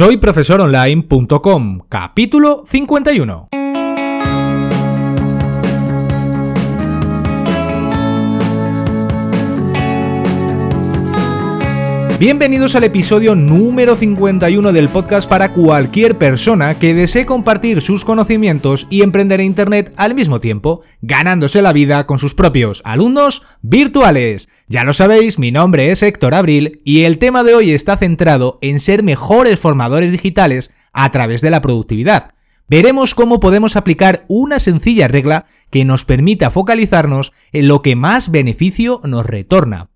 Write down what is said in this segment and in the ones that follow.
Soy profesoronline.com, capítulo 51. Bienvenidos al episodio número 51 del podcast para cualquier persona que desee compartir sus conocimientos y emprender en Internet al mismo tiempo, ganándose la vida con sus propios alumnos virtuales. Ya lo sabéis, mi nombre es Héctor Abril y el tema de hoy está centrado en ser mejores formadores digitales a través de la productividad. Veremos cómo podemos aplicar una sencilla regla que nos permita focalizarnos en lo que más beneficio nos retorna.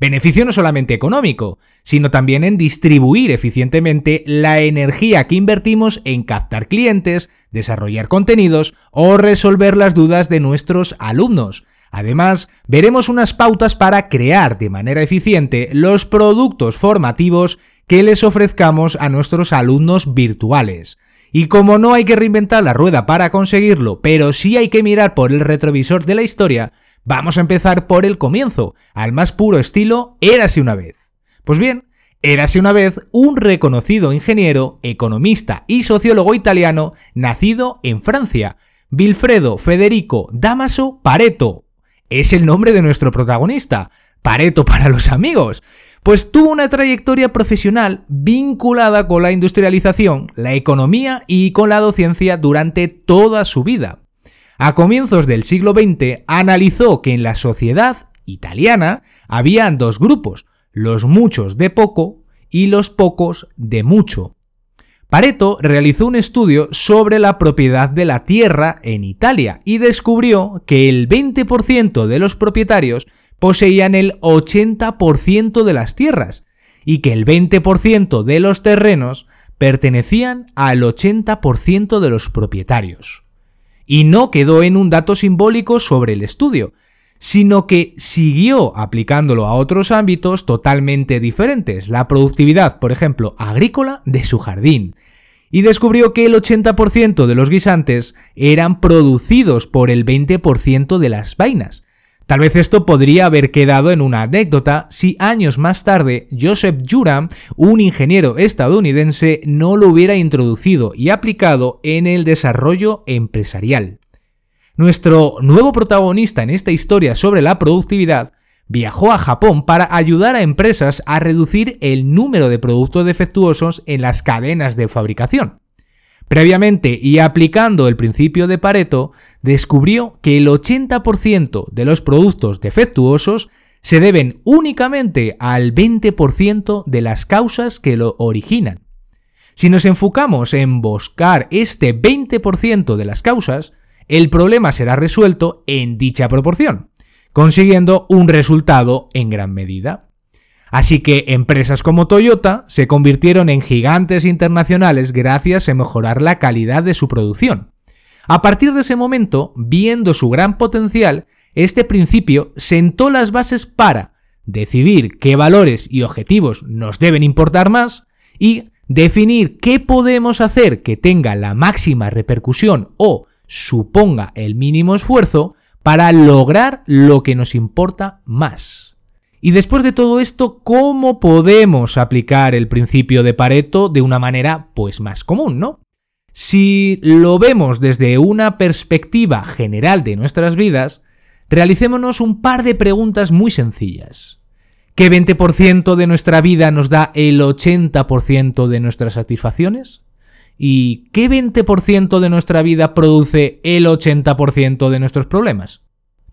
Beneficio no solamente económico, sino también en distribuir eficientemente la energía que invertimos en captar clientes, desarrollar contenidos o resolver las dudas de nuestros alumnos. Además, veremos unas pautas para crear de manera eficiente los productos formativos que les ofrezcamos a nuestros alumnos virtuales. Y como no hay que reinventar la rueda para conseguirlo, pero sí hay que mirar por el retrovisor de la historia, Vamos a empezar por el comienzo, al más puro estilo Érase una vez. Pues bien, Érase una vez un reconocido ingeniero, economista y sociólogo italiano nacido en Francia, Vilfredo Federico Damaso Pareto. Es el nombre de nuestro protagonista, Pareto para los amigos, pues tuvo una trayectoria profesional vinculada con la industrialización, la economía y con la docencia durante toda su vida a comienzos del siglo XX analizó que en la sociedad italiana habían dos grupos, los muchos de poco y los pocos de mucho. Pareto realizó un estudio sobre la propiedad de la tierra en Italia y descubrió que el 20% de los propietarios poseían el 80% de las tierras y que el 20% de los terrenos pertenecían al 80% de los propietarios y no quedó en un dato simbólico sobre el estudio, sino que siguió aplicándolo a otros ámbitos totalmente diferentes, la productividad, por ejemplo, agrícola de su jardín, y descubrió que el 80% de los guisantes eran producidos por el 20% de las vainas, Tal vez esto podría haber quedado en una anécdota si años más tarde Joseph Juram, un ingeniero estadounidense, no lo hubiera introducido y aplicado en el desarrollo empresarial. Nuestro nuevo protagonista en esta historia sobre la productividad viajó a Japón para ayudar a empresas a reducir el número de productos defectuosos en las cadenas de fabricación. Previamente y aplicando el principio de Pareto, descubrió que el 80% de los productos defectuosos se deben únicamente al 20% de las causas que lo originan. Si nos enfocamos en buscar este 20% de las causas, el problema será resuelto en dicha proporción, consiguiendo un resultado en gran medida. Así que empresas como Toyota se convirtieron en gigantes internacionales gracias a mejorar la calidad de su producción. A partir de ese momento, viendo su gran potencial, este principio sentó las bases para decidir qué valores y objetivos nos deben importar más y definir qué podemos hacer que tenga la máxima repercusión o suponga el mínimo esfuerzo para lograr lo que nos importa más. Y después de todo esto, ¿cómo podemos aplicar el principio de Pareto de una manera pues más común, ¿no? Si lo vemos desde una perspectiva general de nuestras vidas, realicémonos un par de preguntas muy sencillas. ¿Qué 20% de nuestra vida nos da el 80% de nuestras satisfacciones? ¿Y qué 20% de nuestra vida produce el 80% de nuestros problemas?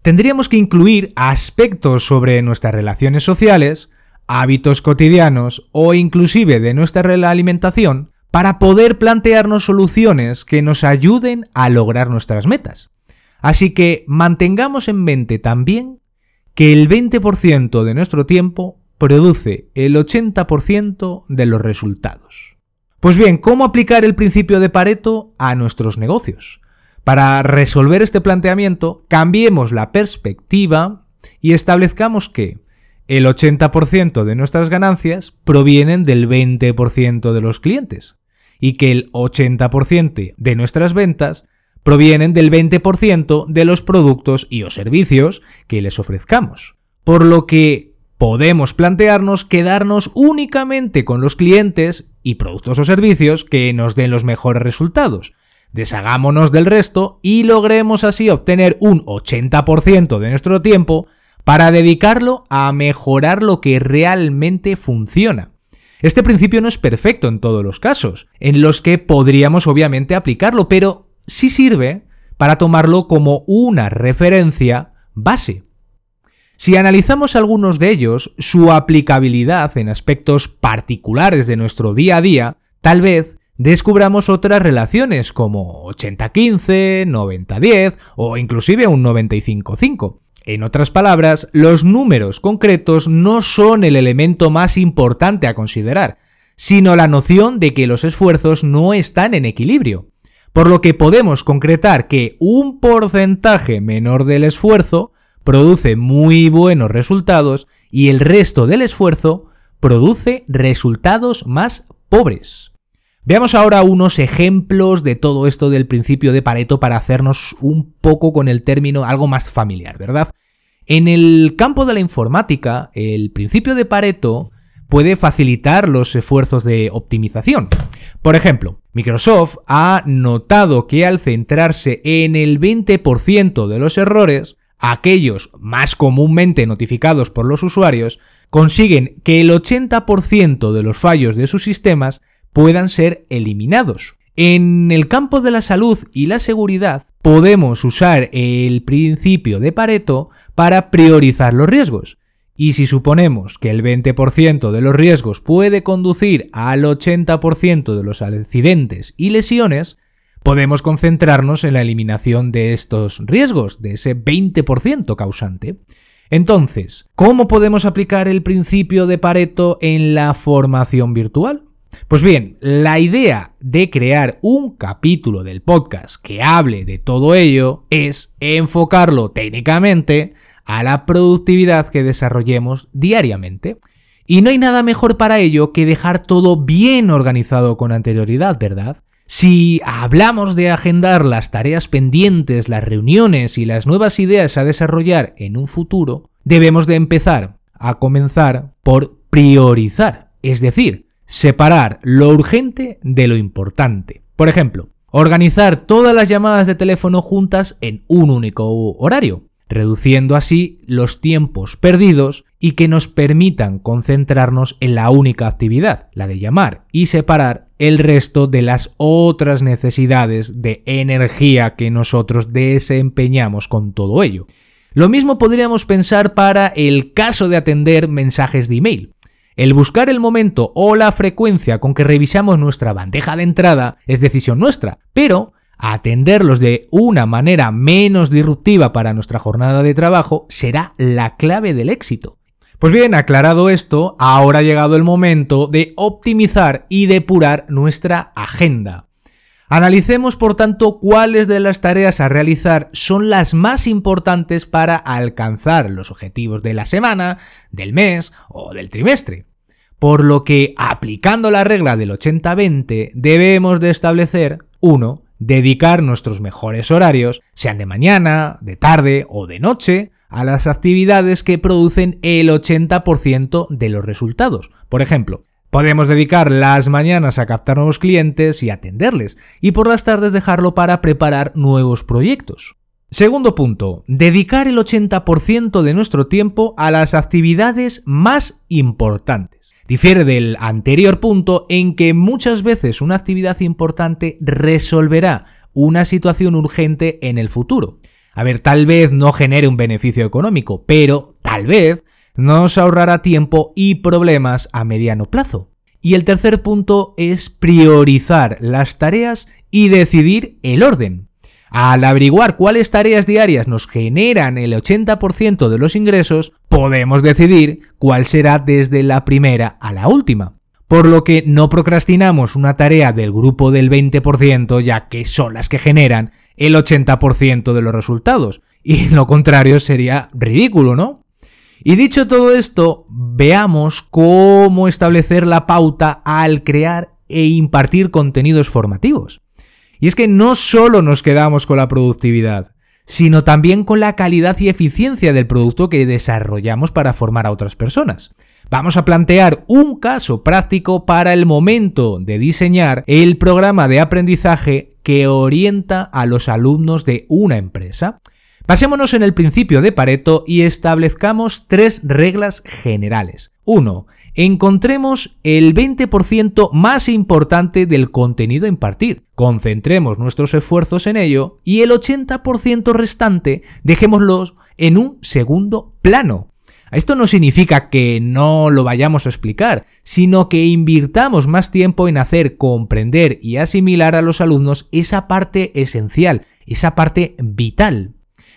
Tendríamos que incluir aspectos sobre nuestras relaciones sociales, hábitos cotidianos o inclusive de nuestra alimentación para poder plantearnos soluciones que nos ayuden a lograr nuestras metas. Así que mantengamos en mente también que el 20% de nuestro tiempo produce el 80% de los resultados. Pues bien, ¿cómo aplicar el principio de Pareto a nuestros negocios? Para resolver este planteamiento, cambiemos la perspectiva y establezcamos que el 80% de nuestras ganancias provienen del 20% de los clientes y que el 80% de nuestras ventas provienen del 20% de los productos y o servicios que les ofrezcamos. Por lo que podemos plantearnos quedarnos únicamente con los clientes y productos o servicios que nos den los mejores resultados. Deshagámonos del resto y logremos así obtener un 80% de nuestro tiempo para dedicarlo a mejorar lo que realmente funciona. Este principio no es perfecto en todos los casos, en los que podríamos obviamente aplicarlo, pero sí sirve para tomarlo como una referencia base. Si analizamos algunos de ellos, su aplicabilidad en aspectos particulares de nuestro día a día, tal vez descubramos otras relaciones como 80-15, 90-10 o inclusive un 95-5. En otras palabras, los números concretos no son el elemento más importante a considerar, sino la noción de que los esfuerzos no están en equilibrio. Por lo que podemos concretar que un porcentaje menor del esfuerzo produce muy buenos resultados y el resto del esfuerzo produce resultados más pobres. Veamos ahora unos ejemplos de todo esto del principio de Pareto para hacernos un poco con el término algo más familiar, ¿verdad? En el campo de la informática, el principio de Pareto puede facilitar los esfuerzos de optimización. Por ejemplo, Microsoft ha notado que al centrarse en el 20% de los errores, aquellos más comúnmente notificados por los usuarios, consiguen que el 80% de los fallos de sus sistemas puedan ser eliminados. En el campo de la salud y la seguridad, podemos usar el principio de Pareto para priorizar los riesgos. Y si suponemos que el 20% de los riesgos puede conducir al 80% de los accidentes y lesiones, podemos concentrarnos en la eliminación de estos riesgos, de ese 20% causante. Entonces, ¿cómo podemos aplicar el principio de Pareto en la formación virtual? Pues bien, la idea de crear un capítulo del podcast que hable de todo ello es enfocarlo técnicamente a la productividad que desarrollemos diariamente. Y no hay nada mejor para ello que dejar todo bien organizado con anterioridad, ¿verdad? Si hablamos de agendar las tareas pendientes, las reuniones y las nuevas ideas a desarrollar en un futuro, debemos de empezar a comenzar por priorizar, es decir, separar lo urgente de lo importante. Por ejemplo, organizar todas las llamadas de teléfono juntas en un único horario, reduciendo así los tiempos perdidos y que nos permitan concentrarnos en la única actividad, la de llamar, y separar el resto de las otras necesidades de energía que nosotros desempeñamos con todo ello. Lo mismo podríamos pensar para el caso de atender mensajes de email. El buscar el momento o la frecuencia con que revisamos nuestra bandeja de entrada es decisión nuestra, pero atenderlos de una manera menos disruptiva para nuestra jornada de trabajo será la clave del éxito. Pues bien, aclarado esto, ahora ha llegado el momento de optimizar y depurar nuestra agenda. Analicemos, por tanto, cuáles de las tareas a realizar son las más importantes para alcanzar los objetivos de la semana, del mes o del trimestre. Por lo que, aplicando la regla del 80-20, debemos de establecer 1. Dedicar nuestros mejores horarios, sean de mañana, de tarde o de noche, a las actividades que producen el 80% de los resultados. Por ejemplo, Podemos dedicar las mañanas a captar nuevos clientes y atenderles, y por las tardes dejarlo para preparar nuevos proyectos. Segundo punto, dedicar el 80% de nuestro tiempo a las actividades más importantes. Difiere del anterior punto en que muchas veces una actividad importante resolverá una situación urgente en el futuro. A ver, tal vez no genere un beneficio económico, pero tal vez nos ahorrará tiempo y problemas a mediano plazo. Y el tercer punto es priorizar las tareas y decidir el orden. Al averiguar cuáles tareas diarias nos generan el 80% de los ingresos, podemos decidir cuál será desde la primera a la última. Por lo que no procrastinamos una tarea del grupo del 20% ya que son las que generan el 80% de los resultados. Y lo contrario sería ridículo, ¿no? Y dicho todo esto, veamos cómo establecer la pauta al crear e impartir contenidos formativos. Y es que no solo nos quedamos con la productividad, sino también con la calidad y eficiencia del producto que desarrollamos para formar a otras personas. Vamos a plantear un caso práctico para el momento de diseñar el programa de aprendizaje que orienta a los alumnos de una empresa. Pasémonos en el principio de Pareto y establezcamos tres reglas generales. 1. Encontremos el 20% más importante del contenido a impartir. Concentremos nuestros esfuerzos en ello y el 80% restante dejémoslos en un segundo plano. Esto no significa que no lo vayamos a explicar, sino que invirtamos más tiempo en hacer comprender y asimilar a los alumnos esa parte esencial, esa parte vital.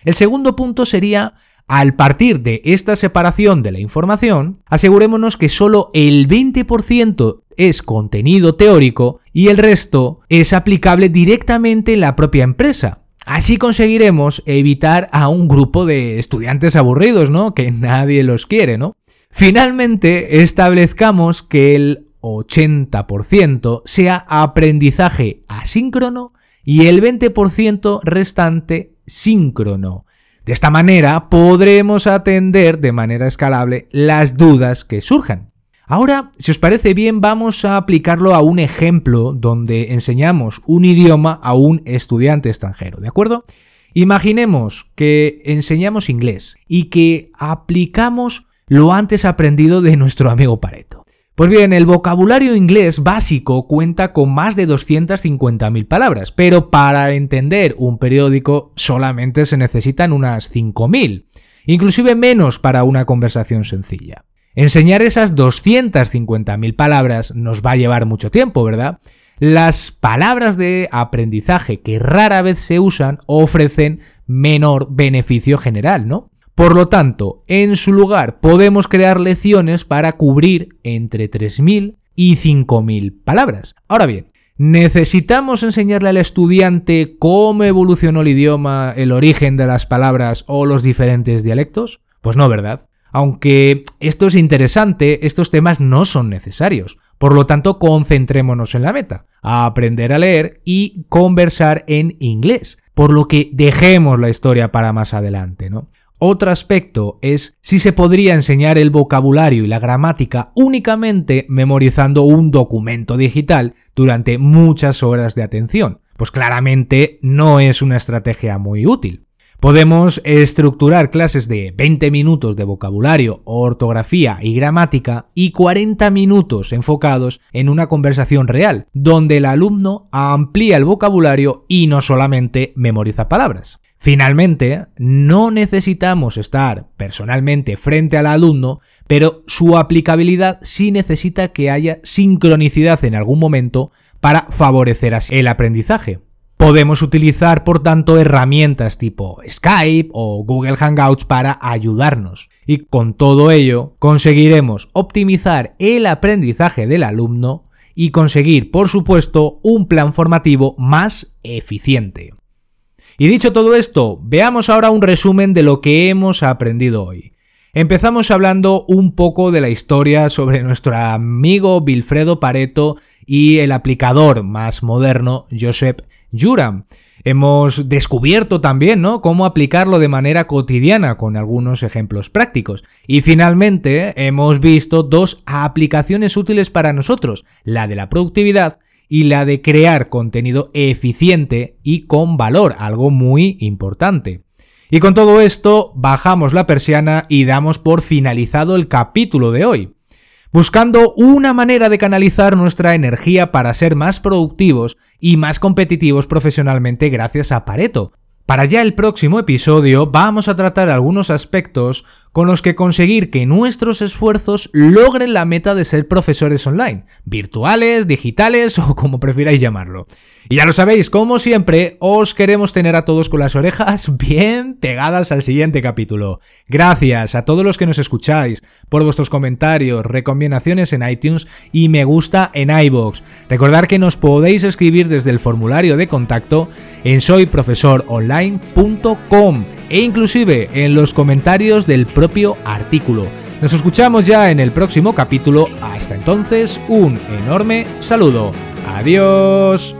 El segundo punto sería al partir de esta separación de la información, asegurémonos que solo el 20% es contenido teórico y el resto es aplicable directamente en la propia empresa. Así conseguiremos evitar a un grupo de estudiantes aburridos, ¿no? Que nadie los quiere, ¿no? Finalmente, establezcamos que el 80% sea aprendizaje asíncrono y el 20% restante síncrono. De esta manera podremos atender de manera escalable las dudas que surjan. Ahora, si os parece bien, vamos a aplicarlo a un ejemplo donde enseñamos un idioma a un estudiante extranjero, ¿de acuerdo? Imaginemos que enseñamos inglés y que aplicamos lo antes aprendido de nuestro amigo Pareto. Pues bien, el vocabulario inglés básico cuenta con más de 250.000 palabras, pero para entender un periódico solamente se necesitan unas 5.000, inclusive menos para una conversación sencilla. Enseñar esas 250.000 palabras nos va a llevar mucho tiempo, ¿verdad? Las palabras de aprendizaje que rara vez se usan ofrecen menor beneficio general, ¿no? Por lo tanto, en su lugar podemos crear lecciones para cubrir entre 3.000 y 5.000 palabras. Ahora bien, ¿necesitamos enseñarle al estudiante cómo evolucionó el idioma, el origen de las palabras o los diferentes dialectos? Pues no, ¿verdad? Aunque esto es interesante, estos temas no son necesarios. Por lo tanto, concentrémonos en la meta, a aprender a leer y conversar en inglés. Por lo que dejemos la historia para más adelante, ¿no? Otro aspecto es si se podría enseñar el vocabulario y la gramática únicamente memorizando un documento digital durante muchas horas de atención. Pues claramente no es una estrategia muy útil. Podemos estructurar clases de 20 minutos de vocabulario, ortografía y gramática y 40 minutos enfocados en una conversación real, donde el alumno amplía el vocabulario y no solamente memoriza palabras. Finalmente, no necesitamos estar personalmente frente al alumno, pero su aplicabilidad sí necesita que haya sincronicidad en algún momento para favorecer así el aprendizaje. Podemos utilizar, por tanto, herramientas tipo Skype o Google Hangouts para ayudarnos. Y con todo ello, conseguiremos optimizar el aprendizaje del alumno y conseguir, por supuesto, un plan formativo más eficiente. Y dicho todo esto, veamos ahora un resumen de lo que hemos aprendido hoy. Empezamos hablando un poco de la historia sobre nuestro amigo Vilfredo Pareto y el aplicador más moderno, Joseph Juram. Hemos descubierto también, ¿no? Cómo aplicarlo de manera cotidiana con algunos ejemplos prácticos. Y finalmente hemos visto dos aplicaciones útiles para nosotros, la de la productividad y la de crear contenido eficiente y con valor, algo muy importante. Y con todo esto, bajamos la persiana y damos por finalizado el capítulo de hoy buscando una manera de canalizar nuestra energía para ser más productivos y más competitivos profesionalmente gracias a Pareto. Para ya el próximo episodio vamos a tratar algunos aspectos con los que conseguir que nuestros esfuerzos logren la meta de ser profesores online, virtuales, digitales o como prefiráis llamarlo. Y ya lo sabéis, como siempre, os queremos tener a todos con las orejas bien pegadas al siguiente capítulo. Gracias a todos los que nos escucháis por vuestros comentarios, recomendaciones en iTunes y me gusta en iBox. Recordad que nos podéis escribir desde el formulario de contacto en soyprofesoronline.com e inclusive en los comentarios del propio artículo. Nos escuchamos ya en el próximo capítulo. Hasta entonces, un enorme saludo. Adiós.